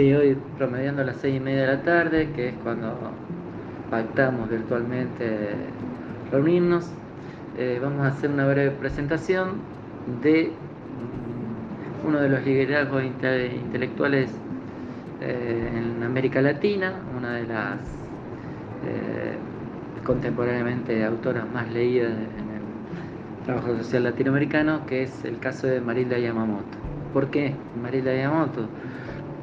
Sí, hoy promediando las seis y media de la tarde, que es cuando pactamos virtualmente reunirnos, eh, vamos a hacer una breve presentación de mm, uno de los liderazgos intelectuales eh, en América Latina, una de las eh, contemporáneamente autoras más leídas en el trabajo social latinoamericano, que es el caso de Marilda Yamamoto. ¿Por qué Marilda Yamamoto?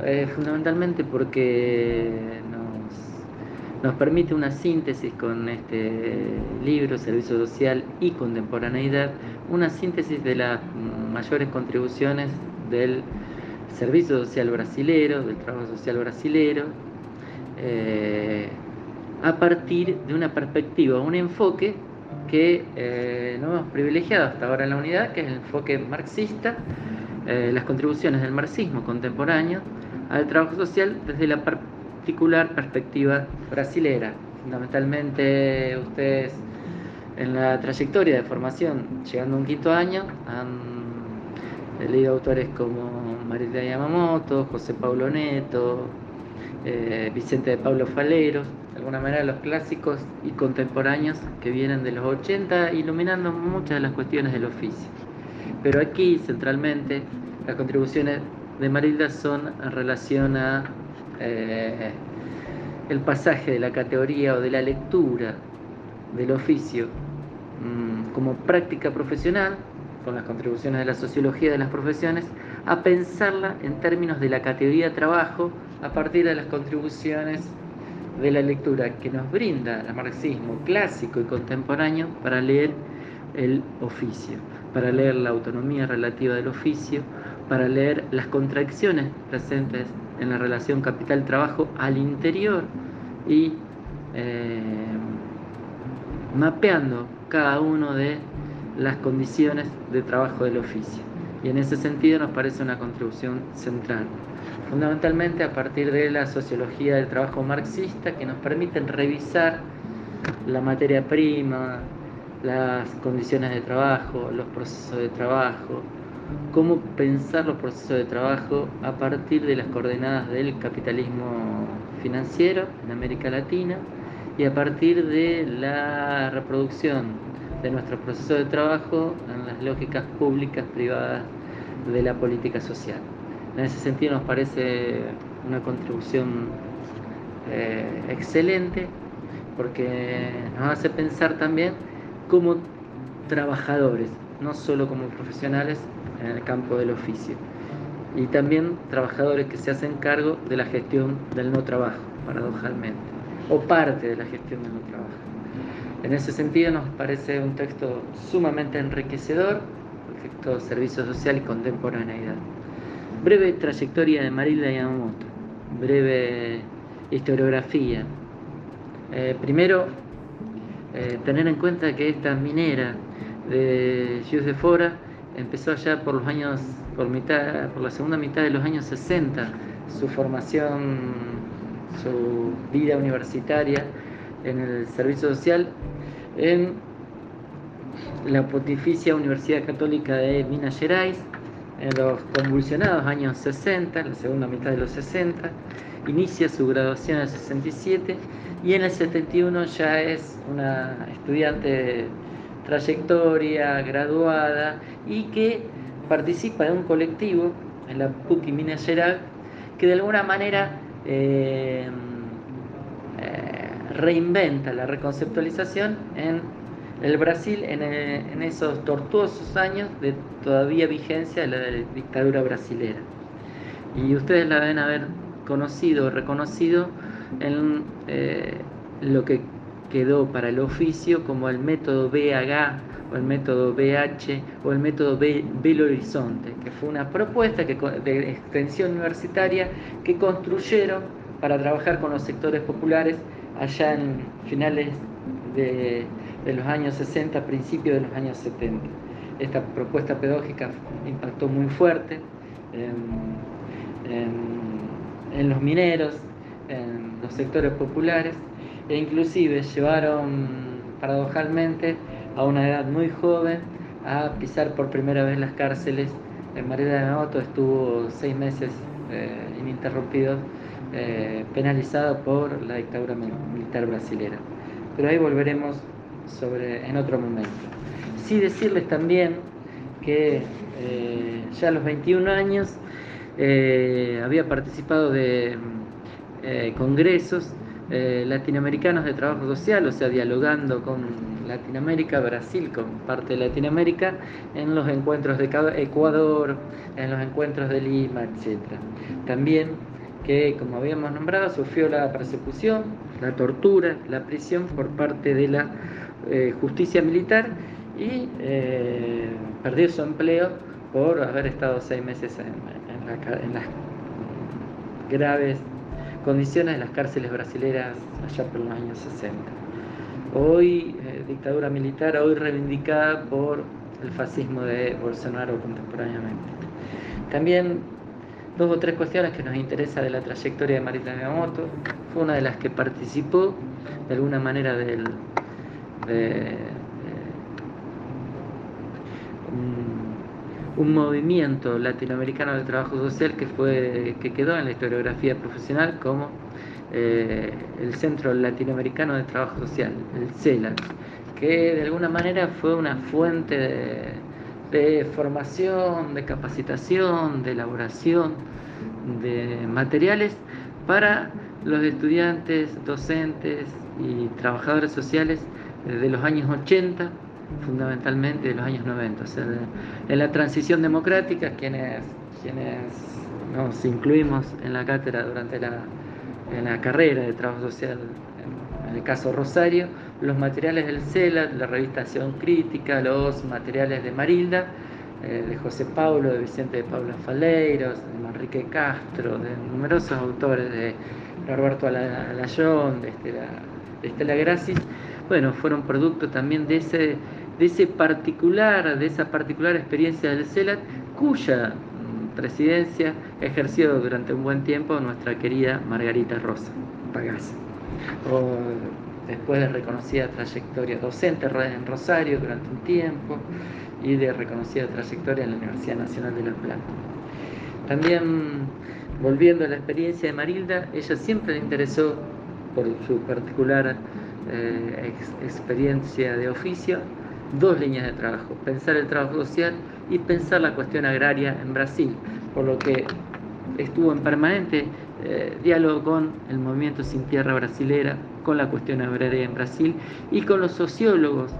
Eh, fundamentalmente porque nos, nos permite una síntesis con este libro, Servicio Social y Contemporaneidad, una síntesis de las mayores contribuciones del servicio social brasilero, del trabajo social brasilero, eh, a partir de una perspectiva, un enfoque que eh, no hemos privilegiado hasta ahora en la unidad, que es el enfoque marxista, eh, las contribuciones del marxismo contemporáneo al trabajo social desde la particular perspectiva brasilera. Fundamentalmente ustedes en la trayectoria de formación, llegando a un quinto año, han leído autores como Marita Yamamoto, José Paulo Neto, eh, Vicente de Pablo Faleros, de alguna manera los clásicos y contemporáneos que vienen de los 80, iluminando muchas de las cuestiones del oficio. Pero aquí, centralmente, las contribuciones de Marilda son en relación a eh, el pasaje de la categoría o de la lectura del oficio mm, como práctica profesional, con las contribuciones de la sociología de las profesiones, a pensarla en términos de la categoría trabajo a partir de las contribuciones de la lectura que nos brinda el marxismo clásico y contemporáneo para leer el oficio, para leer la autonomía relativa del oficio, para leer las contradicciones presentes en la relación capital-trabajo al interior y eh, mapeando cada uno de las condiciones de trabajo del oficio. Y en ese sentido nos parece una contribución central, fundamentalmente a partir de la sociología del trabajo marxista que nos permiten revisar la materia prima, las condiciones de trabajo, los procesos de trabajo, cómo pensar los procesos de trabajo a partir de las coordenadas del capitalismo financiero en América Latina y a partir de la reproducción de nuestro proceso de trabajo en las lógicas públicas, privadas de la política social. En ese sentido nos parece una contribución eh, excelente porque nos hace pensar también como trabajadores, no solo como profesionales en el campo del oficio, y también trabajadores que se hacen cargo de la gestión del no trabajo, paradojalmente, o parte de la gestión del no trabajo. En ese sentido nos parece un texto sumamente enriquecedor, el texto Servicio Social y Contemporaneidad. Breve trayectoria de Marilda Yamamoto, breve historiografía. Eh, primero, eh, tener en cuenta que esta minera de Fora empezó allá por los años, por, mitad, por la segunda mitad de los años 60, su formación, su vida universitaria en el servicio social en la Pontificia Universidad Católica de Minas Gerais en los convulsionados años 60, en la segunda mitad de los 60, inicia su graduación en el 67 y en el 71 ya es una estudiante de trayectoria, graduada y que participa de un colectivo en la PUC Minas Gerais que de alguna manera eh, reinventa la reconceptualización en el Brasil en, esos tortuosos años de todavía vigencia de la, dictadura brasilera. Y ustedes la deben haber conocido reconocido en eh, lo que quedó para el oficio como el método BH o el método BH o el método Belo Horizonte, que fue una propuesta que, de extensión universitaria que construyeron para trabajar con los sectores populares allá en finales de, los años 60, principios de los años 70. Esta propuesta pedagógica impactó muy fuerte en, los mineros, en los sectores populares, e inclusive llevaron paradojalmente a una edad muy joven a pisar por primera vez las cárceles. María de Mamoto estuvo seis meses ininterrumpidos penalizados por la dictadura militar brasilera. Pero ahí volveremos sobre, en otro momento. Sí decirles también que ya a los 21 años había participado de congresos eh, latinoamericanos de trabajo social, o sea, dialogando con Latinoamérica, Brasil, con parte de Latinoamérica, en los encuentros de Ecuador, en los encuentros de Lima, etc. También que, como habíamos nombrado, sufrió la persecución, la tortura, la prisión por parte de la eh, justicia militar y eh, perdió su empleo por haber estado seis meses en las graves condiciones de las cárceles brasileras allá por los años 60. Hoy, eh, dictadura militar, hoy reivindicada por el fascismo de Bolsonaro contemporáneamente. También dos o tres cuestiones que nos interesa de la trayectoria de Marita Yamamoto. Fue una de las que participó de alguna manera del, de, un movimiento latinoamericano del trabajo social que, fue, que quedó en la historiografía profesional como eh, el Centro Latinoamericano de Trabajo Social, el CELAC, que de alguna manera fue una fuente de, de formación, de capacitación, de elaboración de materiales para los estudiantes, docentes y trabajadores sociales de los años 80 fundamentalmente de los años 90. O la transición democrática, quienes, quienes nos incluimos en la cátedra durante la, en la carrera de trabajo social, en, el caso Rosario, los materiales del CELA, la revista Acción Crítica, los materiales de Marilda, eh, de José Paulo, de Vicente de Pablo Faleiros, de Manrique Castro, de numerosos autores, de Roberto Alayón, de Estela, de bueno, fueron producto también de ese de ese particular, de esa particular experiencia del CELAT, cuya mm, presidencia ejerció durante un buen tiempo nuestra querida Margarita Rosa Pagasa. después de reconocida trayectoria docente en Rosario durante un tiempo y de reconocida trayectoria en la Universidad Nacional de La Plata. También, volviendo a la experiencia de Marilda, ella siempre le interesó, por su particular eh, experiencia de oficio, dos líneas de trabajo, pensar el trabajo social y pensar la cuestión agraria en Brasil, por lo que estuvo en permanente eh, diálogo con el movimiento sin tierra brasilera, con la cuestión agraria en Brasil y con los sociólogos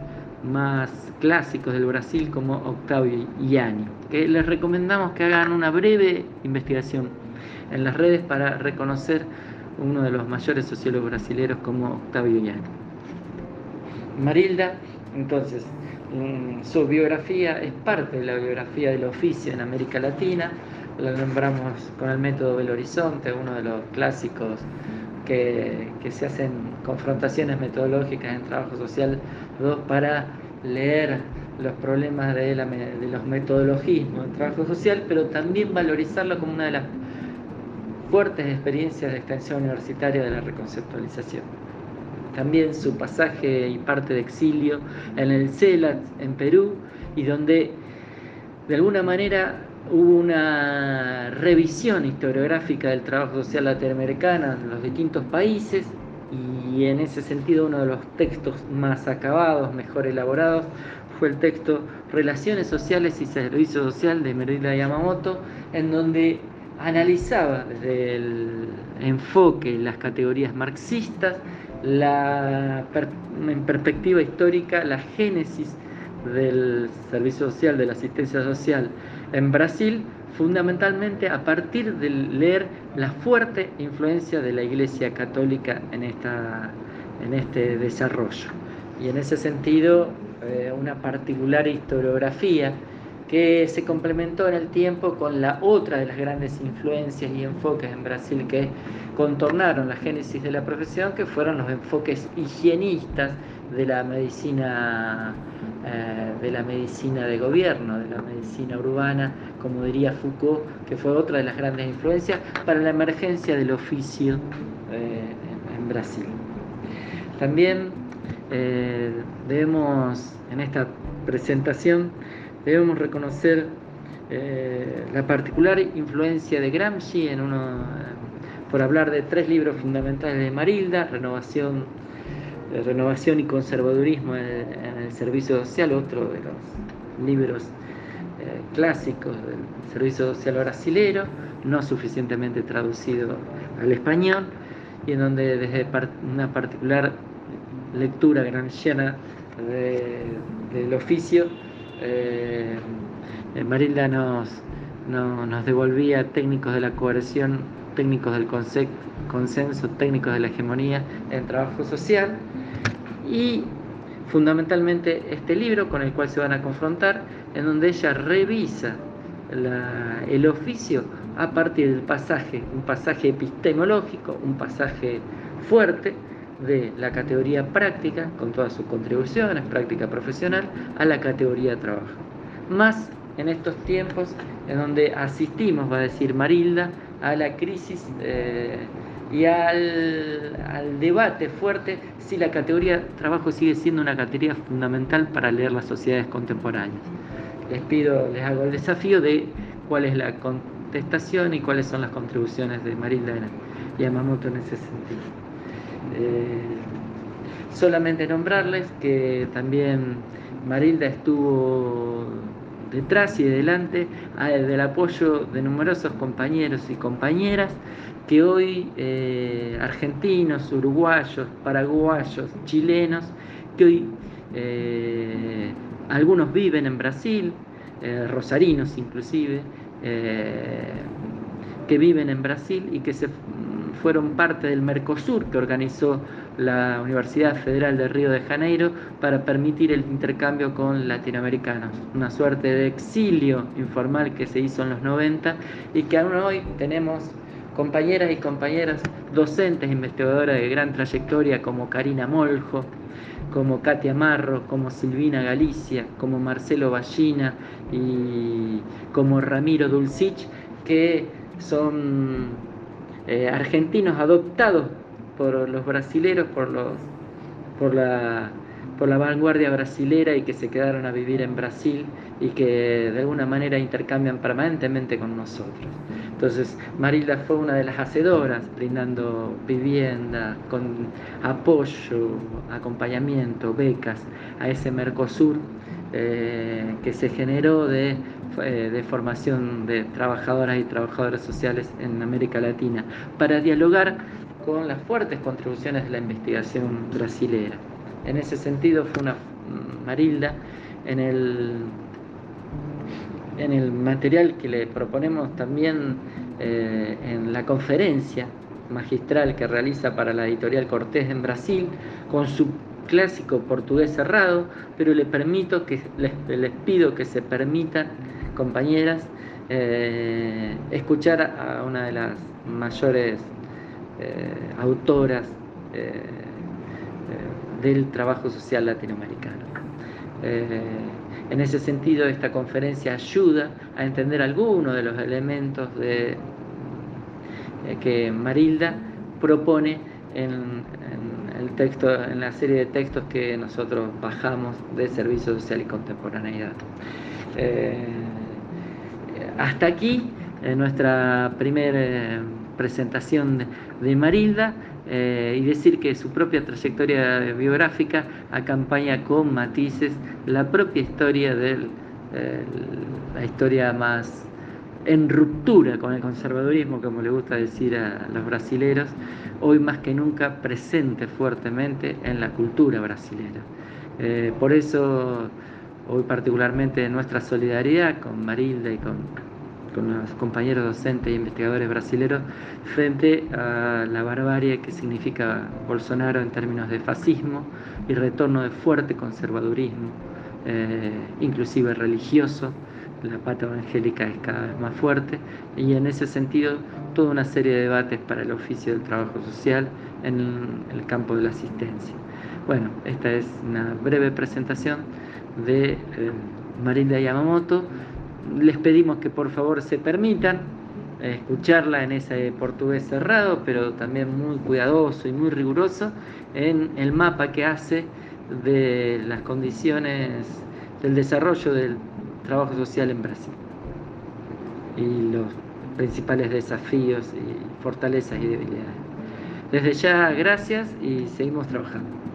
más clásicos del Brasil como Octavio Iani, que les recomendamos que hagan una breve investigación en las redes para reconocer uno de los mayores sociólogos brasileños como Octavio Iani. Marilda entonces, su biografía es parte de la biografía del oficio en América Latina. La nombramos con el método Belo Horizonte, uno de los clásicos que, se hacen confrontaciones metodológicas en trabajo social, dos para leer los problemas de, de los metodologismos en trabajo social, pero también valorizarlo como una de las fuertes experiencias de extensión universitaria de la reconceptualización. También su pasaje y parte de exilio en el CELAT, en Perú, y donde de alguna manera hubo una revisión historiográfica del trabajo social latinoamericano en los distintos países y en ese sentido uno de los textos más acabados, mejor elaborados, fue el texto Relaciones Sociales y Servicio Social de Merida Yamamoto, en donde analizaba desde el enfoque las categorías marxistas la en perspectiva histórica la génesis del servicio social, de la asistencia social en Brasil, fundamentalmente a partir de leer la fuerte influencia de la Iglesia Católica en, esta, en este desarrollo. Y en ese sentido, eh, una particular historiografía que se complementó en el tiempo con la otra de las grandes influencias y enfoques en Brasil que contornaron la génesis de la profesión, que fueron los enfoques higienistas de la medicina eh, de la medicina de gobierno, de la medicina urbana, como diría Foucault, que fue otra de las grandes influencias para la emergencia del oficio eh, en, Brasil. También eh, debemos en esta presentación debemos reconocer eh, la particular influencia de Gramsci en uno, por hablar de tres libros fundamentales de Marilda, Renovación, eh, Renovación y Conservadurismo en, el Servicio Social, otro de los libros eh, clásicos del Servicio Social Brasilero, no suficientemente traducido al español, y en donde desde una particular lectura gramsciana del oficio, eh, Marilda nos, nos devolvía técnicos de la coerción, técnicos del consenso, técnicos de la hegemonía en trabajo social. Y fundamentalmente este libro con el cual se van a confrontar, en donde ella revisa el oficio a partir del pasaje, un pasaje epistemológico, un pasaje fuerte de la categoría práctica, con todas sus contribuciones, práctica profesional, a la categoría trabajo. Más en estos tiempos en donde asistimos, va a decir Marilda, a la crisis eh, y al, debate fuerte si la categoría trabajo sigue siendo una categoría fundamental para leer las sociedades contemporáneas. Les pido, les hago el desafío de cuál es la contestación y cuáles son las contribuciones de Marilda Yamamoto en ese sentido. Eh, solamente nombrarles que también Marilda estuvo detrás y delante del apoyo de numerosos compañeros y compañeras que hoy eh, argentinos, uruguayos, paraguayos, chilenos, que hoy eh, algunos viven en Brasil, rosarinos inclusive, que viven en Brasil y que se fueron parte del Mercosur que organizó la Universidad Federal de Río de Janeiro para permitir el intercambio con latinoamericanos. Una suerte de exilio informal que se hizo en los 90 y que aún hoy tenemos compañeras y compañeras docentes, investigadoras de gran trayectoria como Karina Moljo, como Katia Marro, como Silvina Galicia, como Marcelo Ballina y como Ramiro Dulcich, que son eh, argentinos adoptados por los brasileros, por, los, por, la, por la vanguardia brasilera y que se quedaron a vivir en Brasil y que de alguna manera intercambian permanentemente con nosotros. Entonces, Marilda fue una de las hacedoras, brindando vivienda, con apoyo, acompañamiento, becas a ese Mercosur eh, que se generó de, eh, de, formación de trabajadoras y trabajadores sociales en América Latina, para dialogar con las fuertes contribuciones de la investigación brasilera. En ese sentido fue una Marilda en el, en el material que le proponemos también eh, en la conferencia magistral que realiza para la editorial Cortés en Brasil, con su clásico portugués cerrado, pero le permito que les, pido que se permitan, compañeras, eh, escuchar a una de las mayores eh, autoras eh, del trabajo social latinoamericano. en ese sentido, esta conferencia ayuda a entender algunos de los elementos de, que Marilda propone en, texto, en la serie de textos que nosotros bajamos de Servicio Social y Contemporaneidad. hasta aquí nuestra primera presentación de, Marilda eh, y decir que su propia trayectoria biográfica acompaña con matices la propia historia de eh, la historia más en ruptura con el conservadurismo, como le gusta decir a los brasileros, hoy más que nunca presente fuertemente en la cultura brasilera. Eh, por eso, hoy particularmente nuestra solidaridad con Marilda y con con los compañeros docentes e investigadores brasileños frente a la barbarie que significa Bolsonaro en términos de fascismo y retorno de fuerte conservadurismo, eh, inclusive religioso. La pata evangélica es cada vez más fuerte y en ese sentido toda una serie de debates para el oficio del trabajo social en el campo de la asistencia. Bueno, esta es una breve presentación de eh, Marinda Yamamoto les pedimos que por favor se permitan eh, escucharla en ese portugués cerrado, pero también muy cuidadoso y muy riguroso en el mapa que hace de las condiciones del desarrollo del trabajo social en Brasil. y los principales desafíos y fortalezas y debilidades. Desde ya, gracias y seguimos trabajando.